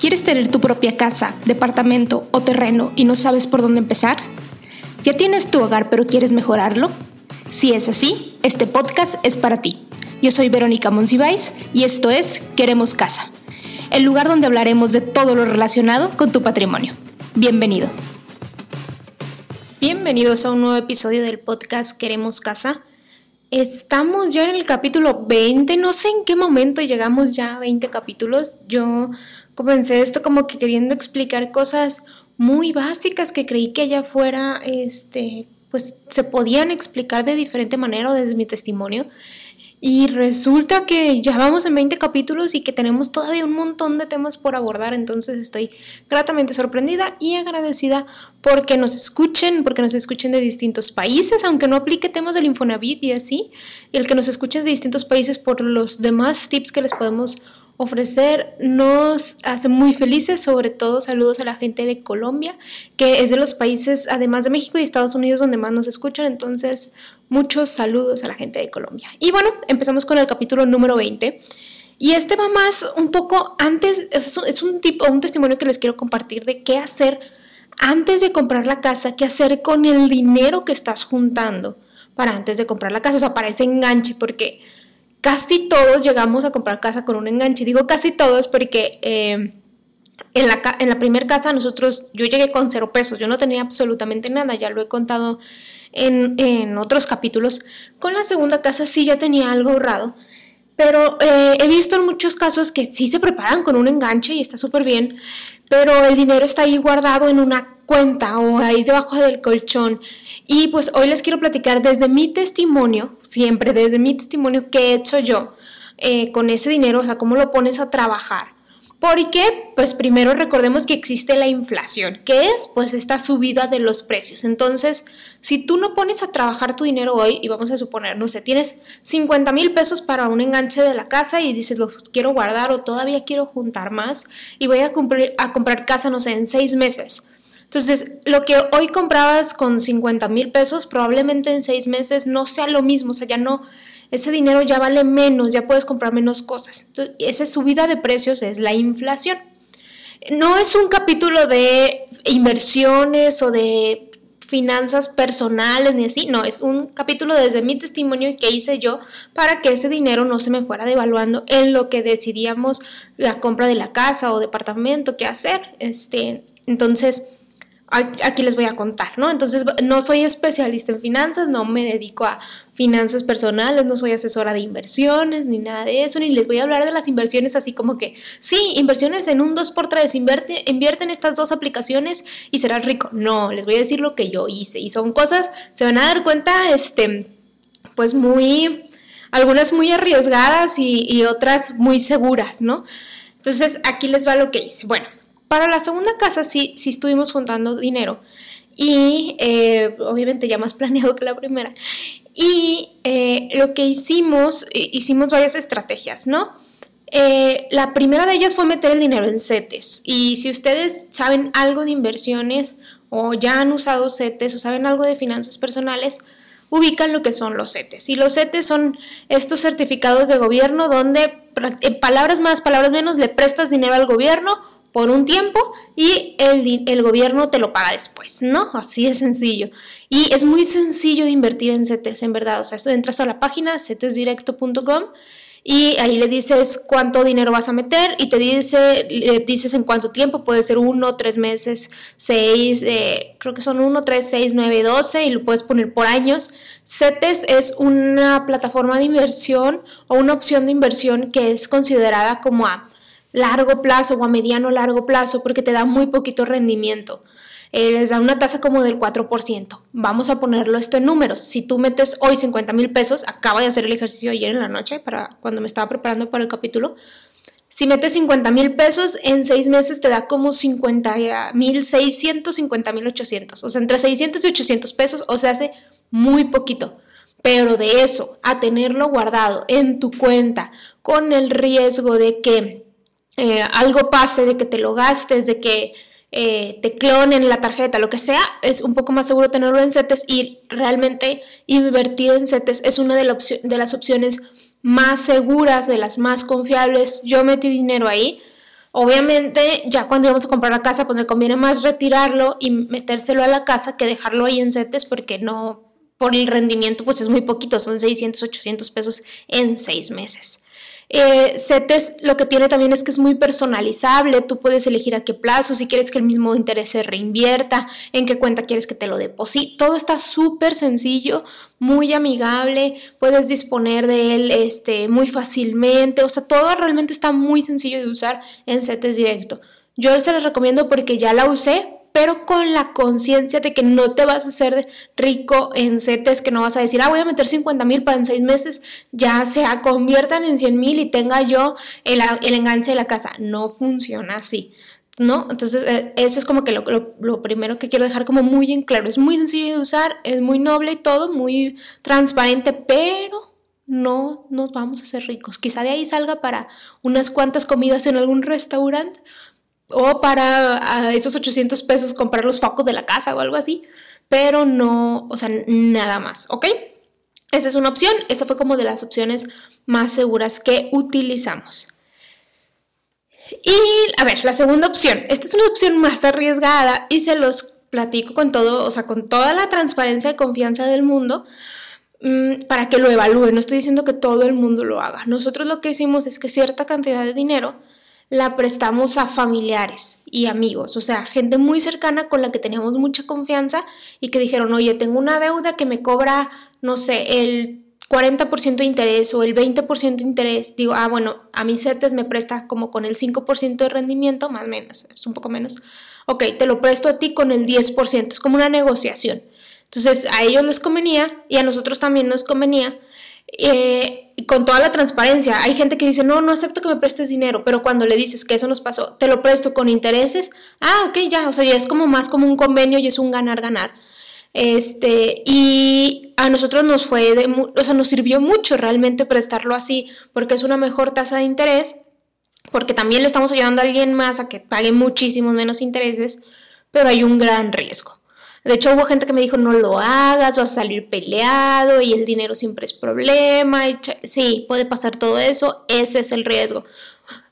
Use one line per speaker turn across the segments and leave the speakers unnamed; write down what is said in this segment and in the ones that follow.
¿Quieres tener tu propia casa, departamento o terreno y no sabes por dónde empezar? ¿Ya tienes tu hogar pero quieres mejorarlo? Si es así, este podcast es para ti. Yo soy Verónica Monsiváis y esto es Queremos Casa, el lugar donde hablaremos de todo lo relacionado con tu patrimonio. Bienvenido. Bienvenidos a un nuevo episodio del podcast Queremos Casa. Estamos ya en el capítulo 20, no sé en qué momento llegamos ya a 20 capítulos. Yo comencé esto como que queriendo explicar cosas muy básicas que creí que allá afuera, este, pues se podían explicar de diferente manera desde mi testimonio. Y resulta que ya vamos en 20 capítulos y que tenemos todavía un montón de temas por abordar, entonces estoy gratamente sorprendida y agradecida porque nos escuchen, porque nos escuchen de distintos países, aunque no aplique temas del Infonavit y así, el que nos escuchen de distintos países por los demás tips que les podemos ofrecer nos hace muy felices, sobre todo saludos a la gente de Colombia, que es de los países, además de México y Estados Unidos, donde más nos escuchan, entonces muchos saludos a la gente de Colombia. Y bueno, empezamos con el capítulo número 20. Y este va más un poco antes, es un tipo, un testimonio que les quiero compartir de qué hacer antes de comprar la casa, qué hacer con el dinero que estás juntando para antes de comprar la casa, o sea, para ese enganche, porque casi todos llegamos a comprar casa con un enganche. Digo casi todos porque eh, en la, en la primera casa nosotros, yo llegué con cero pesos, yo no tenía absolutamente nada, ya lo he contado en, en otros capítulos. Con la segunda casa sí ya tenía algo ahorrado, pero eh, he visto en muchos casos que sí se preparan con un enganche y está súper bien, pero el dinero está ahí guardado en una cuenta o ahí debajo del colchón. Y pues hoy les quiero platicar desde mi testimonio, siempre desde mi testimonio, qué he hecho yo eh, con ese dinero, o sea, cómo lo pones a trabajar. Porque, pues primero recordemos que existe la inflación, que es pues esta subida de los precios. Entonces, si tú no pones a trabajar tu dinero hoy, y vamos a suponer, no sé, tienes 50 mil pesos para un enganche de la casa y dices, los quiero guardar o todavía quiero juntar más y voy a, a comprar casa, no sé, en seis meses. Entonces, lo que hoy comprabas con 50 mil pesos, probablemente en seis meses no sea lo mismo, o sea, ya no ese dinero ya vale menos, ya puedes comprar menos cosas. Entonces, esa subida de precios es la inflación. No es un capítulo de inversiones o de finanzas personales ni así, no, es un capítulo desde mi testimonio que hice yo para que ese dinero no se me fuera devaluando en lo que decidíamos la compra de la casa o departamento, qué hacer. Este, entonces, aquí les voy a contar, ¿no? Entonces, no soy especialista en finanzas, no me dedico a finanzas personales, no soy asesora de inversiones, ni nada de eso, ni les voy a hablar de las inversiones así como que, sí, inversiones en un 2x3, invierte, invierte en estas dos aplicaciones y serás rico. No, les voy a decir lo que yo hice y son cosas, se van a dar cuenta, este, pues muy, algunas muy arriesgadas y, y otras muy seguras, ¿no? Entonces, aquí les va lo que hice. Bueno, para la segunda casa sí, sí estuvimos juntando dinero y eh, obviamente ya más planeado que la primera. Y eh, lo que hicimos, eh, hicimos varias estrategias, ¿no? la primera de ellas fue meter el dinero en CETES. Y si ustedes saben algo de inversiones o ya han usado CETES o saben algo de finanzas personales, ubican lo que son los CETES. Y los CETES son estos certificados de gobierno donde, en palabras más, palabras menos, le prestas dinero al gobierno por un tiempo y el, el, gobierno te lo paga después, ¿no? Así de sencillo. Y es muy sencillo de invertir en CETES, en verdad. O sea, entras a la página cetesdirecto.com y ahí le dices cuánto dinero vas a meter y te dice, le dices en cuánto tiempo, puede ser uno, tres meses, seis, eh, creo que son uno, tres, seis, nueve, doce y lo puedes poner por años. CETES es una plataforma de inversión o una opción de inversión que es considerada como a largo plazo o a mediano largo plazo porque te da muy poquito rendimiento. Les da una tasa como del 4%. Vamos a ponerlo esto en números. Si tú metes hoy 50 mil pesos, acabo de hacer el ejercicio ayer en la noche para cuando me estaba preparando para el capítulo. Si metes 50 mil pesos, en seis meses te da como 50 mil 600, 50 mil 800. O sea, entre 600 y 800 pesos, o sea, hace muy poquito. Pero de eso, a tenerlo guardado en tu cuenta con el riesgo de que eh, algo pase, de que te lo gastes, de que eh, te clonen la tarjeta, lo que sea, es un poco más seguro tenerlo en CETES y realmente invertir en CETES es una de, las opciones más seguras, de las más confiables. Yo metí dinero ahí. Obviamente, ya cuando íbamos a comprar la casa, pues me conviene más retirarlo y metérselo a la casa que dejarlo ahí en CETES porque no, por el rendimiento, pues es muy poquito, son 600, 800 pesos en seis meses. Eh, CETES lo que tiene también es que es muy personalizable, tú puedes elegir a qué plazo, si quieres que el mismo interés se reinvierta, en qué cuenta quieres que te lo deposite, todo está súper sencillo, muy amigable, puedes disponer de él este, muy fácilmente, o sea, todo realmente está muy sencillo de usar en CETES directo. Yo se les recomiendo porque ya la usé, pero con la conciencia de que no te vas a hacer rico en CETES, que no vas a decir, ah, voy a meter 50 mil para en seis meses, ya se conviertan en 100 mil y tenga yo el, enganche de la casa. No funciona así. ¿no? Entonces, eh, eso es como que lo, lo, primero que quiero dejar como muy en claro. Es muy sencillo de usar, es muy noble y todo, muy transparente, pero no nos vamos a hacer ricos. Quizá de ahí salga para unas cuantas comidas en algún restaurante, o para esos 800 pesos comprar los focos de la casa o algo así, pero no, o sea, nada más, ¿ok? Esa es una opción, esta fue como de las opciones más seguras que utilizamos. Y a ver, la segunda opción, esta es una opción más arriesgada y se los platico con todo, o sea, con toda la transparencia y confianza del mundo mm, para que lo evalúen. No estoy diciendo que todo el mundo lo haga. Nosotros lo que hicimos es que cierta cantidad de dinero la prestamos a familiares y amigos, o sea, gente muy cercana con la que teníamos mucha confianza y que dijeron, oye, tengo una deuda que me cobra, no sé, el 40% de interés o el 20% de interés. Digo, ah, bueno, a mis CETES me presta como con el 5% de rendimiento, más o menos, es un poco menos. Ok, te lo presto a ti con el 10%, es como una negociación. Entonces, a ellos les convenía y a nosotros también nos convenía eh, con toda la transparencia. Hay gente que dice, no, no acepto que me prestes dinero, pero cuando le dices que eso nos pasó, te lo presto con intereses, ah, ok, ya, o sea, ya es como más como un convenio y es un ganar-ganar. Este, y a nosotros nos fue, de, o sea, nos sirvió mucho realmente prestarlo así, porque es una mejor tasa de interés, porque también le estamos ayudando a alguien más a que pague muchísimos menos intereses, pero hay un gran riesgo. De hecho, hubo gente que me dijo, no lo hagas, vas a salir peleado y el dinero siempre es problema. Y sí, puede pasar todo eso, ese es el riesgo.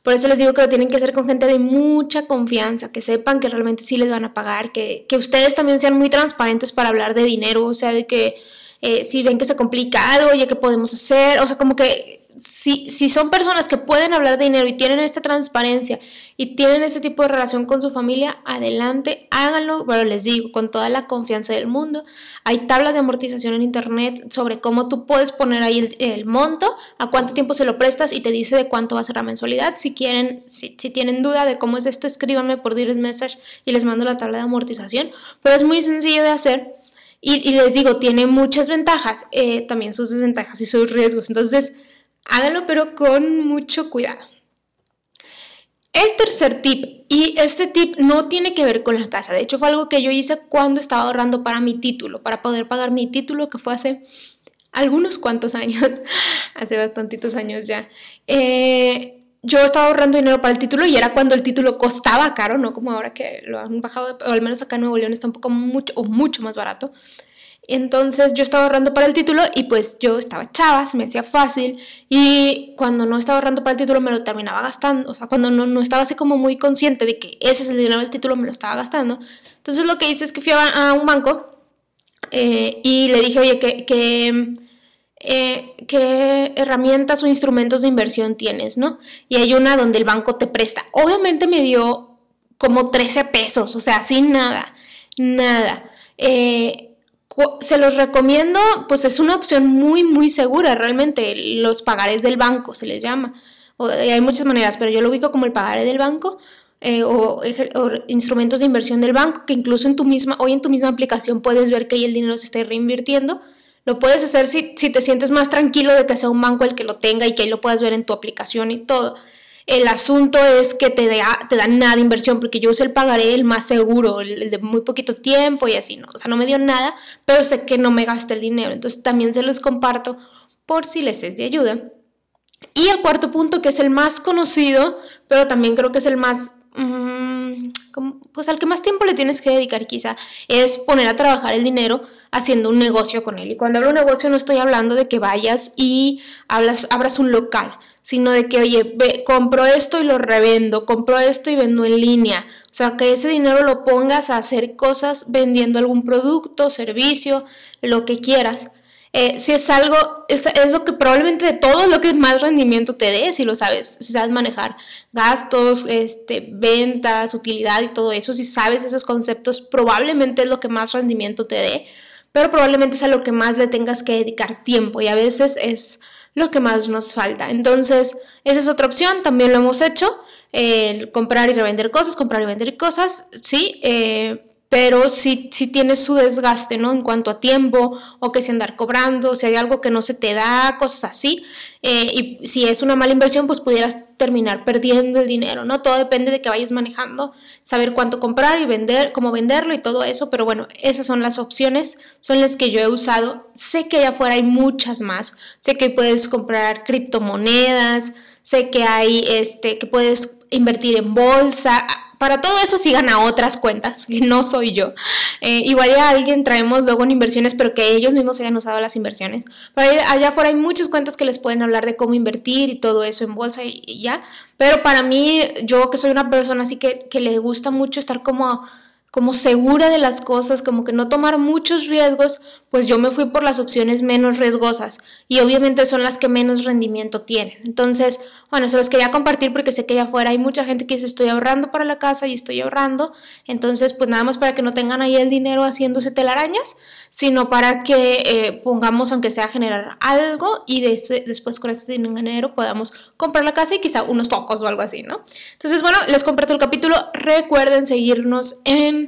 Por eso les digo que lo tienen que hacer con gente de mucha confianza, que sepan que realmente sí les van a pagar, que, que ustedes también sean muy transparentes para hablar de dinero, o sea, de que eh, si ven que se complica algo, ya que podemos hacer, o sea, como que si, si son personas que pueden hablar de dinero y tienen esta transparencia y tienen ese tipo de relación con su familia, adelante, háganlo, pero les digo, con toda la confianza del mundo. Hay tablas de amortización en internet sobre cómo tú puedes poner ahí el, monto, a cuánto tiempo se lo prestas y te dice de cuánto va a ser la mensualidad. Si quieren, si, tienen duda de cómo es esto, escríbanme por direct message y les mando la tabla de amortización. Pero es muy sencillo de hacer. Y, les digo, tiene muchas ventajas, eh, también sus desventajas y sus riesgos. Entonces, Háganlo pero con mucho cuidado. El tercer tip, y este tip no tiene que ver con la casa, de hecho fue algo que yo hice cuando estaba ahorrando para mi título, para poder pagar mi título, que fue hace algunos cuantos años, hace bastantitos años ya. Eh, yo estaba ahorrando dinero para el título y era cuando el título costaba caro, no como ahora que lo han bajado, o al menos acá en Nuevo León está un poco mucho o mucho más barato. Entonces yo estaba ahorrando para el título y pues yo estaba chava, se me hacía fácil y cuando no estaba ahorrando para el título me lo terminaba gastando, o sea, cuando no, no estaba así como muy consciente de que ese es el dinero del título me lo estaba gastando. Entonces lo que hice es que fui a, un banco eh, y le dije, oye, ¿qué, eh, qué herramientas o instrumentos de inversión tienes, ¿no? Y hay una donde el banco te presta. Obviamente me dio como 13 pesos, o sea, sin nada, nada. Eh, se los recomiendo, pues es una opción muy, muy segura, realmente. Los pagares del banco se les llama. O, hay muchas maneras, pero yo lo ubico como el pagaré del banco eh, o, instrumentos de inversión del banco, que incluso en tu misma, hoy en tu misma aplicación puedes ver que ahí el dinero se está reinvirtiendo. Lo puedes hacer si, si te sientes más tranquilo de que sea un banco el que lo tenga y que ahí lo puedas ver en tu aplicación y todo. El asunto es que te, da, te dan nada de inversión, porque yo uso el pagaré el más seguro, el de muy poquito tiempo y así, ¿no? O sea, no me dio nada, pero sé que no me gasta el dinero. Entonces también se los comparto por si les es de ayuda. Y el cuarto punto, que es el más conocido, pero también creo que es el más, mm, pues al que más tiempo le tienes que dedicar quizá es poner a trabajar el dinero haciendo un negocio con él. Y cuando hablo de negocio no estoy hablando de que vayas y abras un local, sino de que, oye, ve, compro esto y lo revendo, compro esto y vendo en línea. O sea, que ese dinero lo pongas a hacer cosas vendiendo algún producto, servicio, lo que quieras. Eh, si es algo, es, es, lo que probablemente de todo lo que más rendimiento te dé, si lo sabes, si sabes manejar gastos, este, ventas, utilidad y todo eso, si sabes esos conceptos, probablemente es lo que más rendimiento te dé, pero probablemente es a lo que más le tengas que dedicar tiempo y a veces es lo que más nos falta. Entonces, esa es otra opción, también lo hemos hecho, comprar y revender cosas, comprar y vender cosas, sí, eh, pero sí, sí tienes su desgaste, ¿no? En cuanto a tiempo o que si andar cobrando, si hay algo que no se te da, cosas así. Eh, y si es una mala inversión, pues pudieras terminar perdiendo el dinero, ¿no? Todo depende de que vayas manejando, saber cuánto comprar y vender, cómo venderlo y todo eso, pero bueno, esas son las opciones, son las que yo he usado. Sé que allá afuera hay muchas más, sé que puedes comprar criptomonedas, sé que hay, este, que puedes invertir en bolsa, para todo eso sigan a otras cuentas, que no soy yo. Eh, igual ya alguien traemos luego en inversiones, pero que ellos mismos hayan usado las inversiones. Pero allá afuera hay muchas cuentas que les pueden hablar de cómo invertir y todo eso en bolsa y, ya. Pero para mí, yo que soy una persona así que, que le gusta mucho estar como como segura de las cosas, como que no tomar muchos riesgos, pues yo me fui por las opciones menos riesgosas y obviamente son las que menos rendimiento tienen. Entonces, bueno, se los quería compartir porque sé que allá afuera hay mucha gente que dice estoy ahorrando para la casa y estoy ahorrando, entonces pues nada más para que no tengan ahí el dinero haciéndose telarañas, sino para que eh, pongamos aunque sea generar algo y después con este dinero podamos comprar la casa y quizá unos focos o algo así, ¿no? Entonces, bueno, les comparto el capítulo, recuerden seguirnos en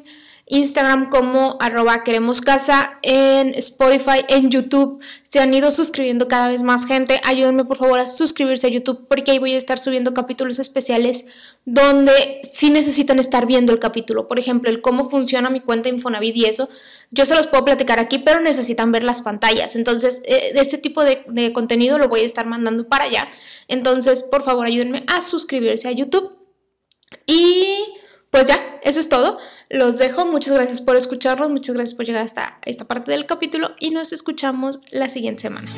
Instagram como arroba queremos casa, en Spotify, en YouTube. Se han ido suscribiendo cada vez más gente. Ayúdenme por favor a suscribirse a YouTube porque ahí voy a estar subiendo capítulos especiales donde sí necesitan estar viendo el capítulo. Por ejemplo, el cómo funciona mi cuenta Infonavit y eso. Yo se los puedo platicar aquí, pero necesitan ver las pantallas. Entonces, eh, este tipo de contenido lo voy a estar mandando para allá. Entonces, por favor, ayúdenme a suscribirse a YouTube. Y pues ya, eso es todo. Los dejo. Muchas gracias por escucharnos. Muchas gracias por llegar hasta esta parte del capítulo y nos escuchamos la siguiente semana.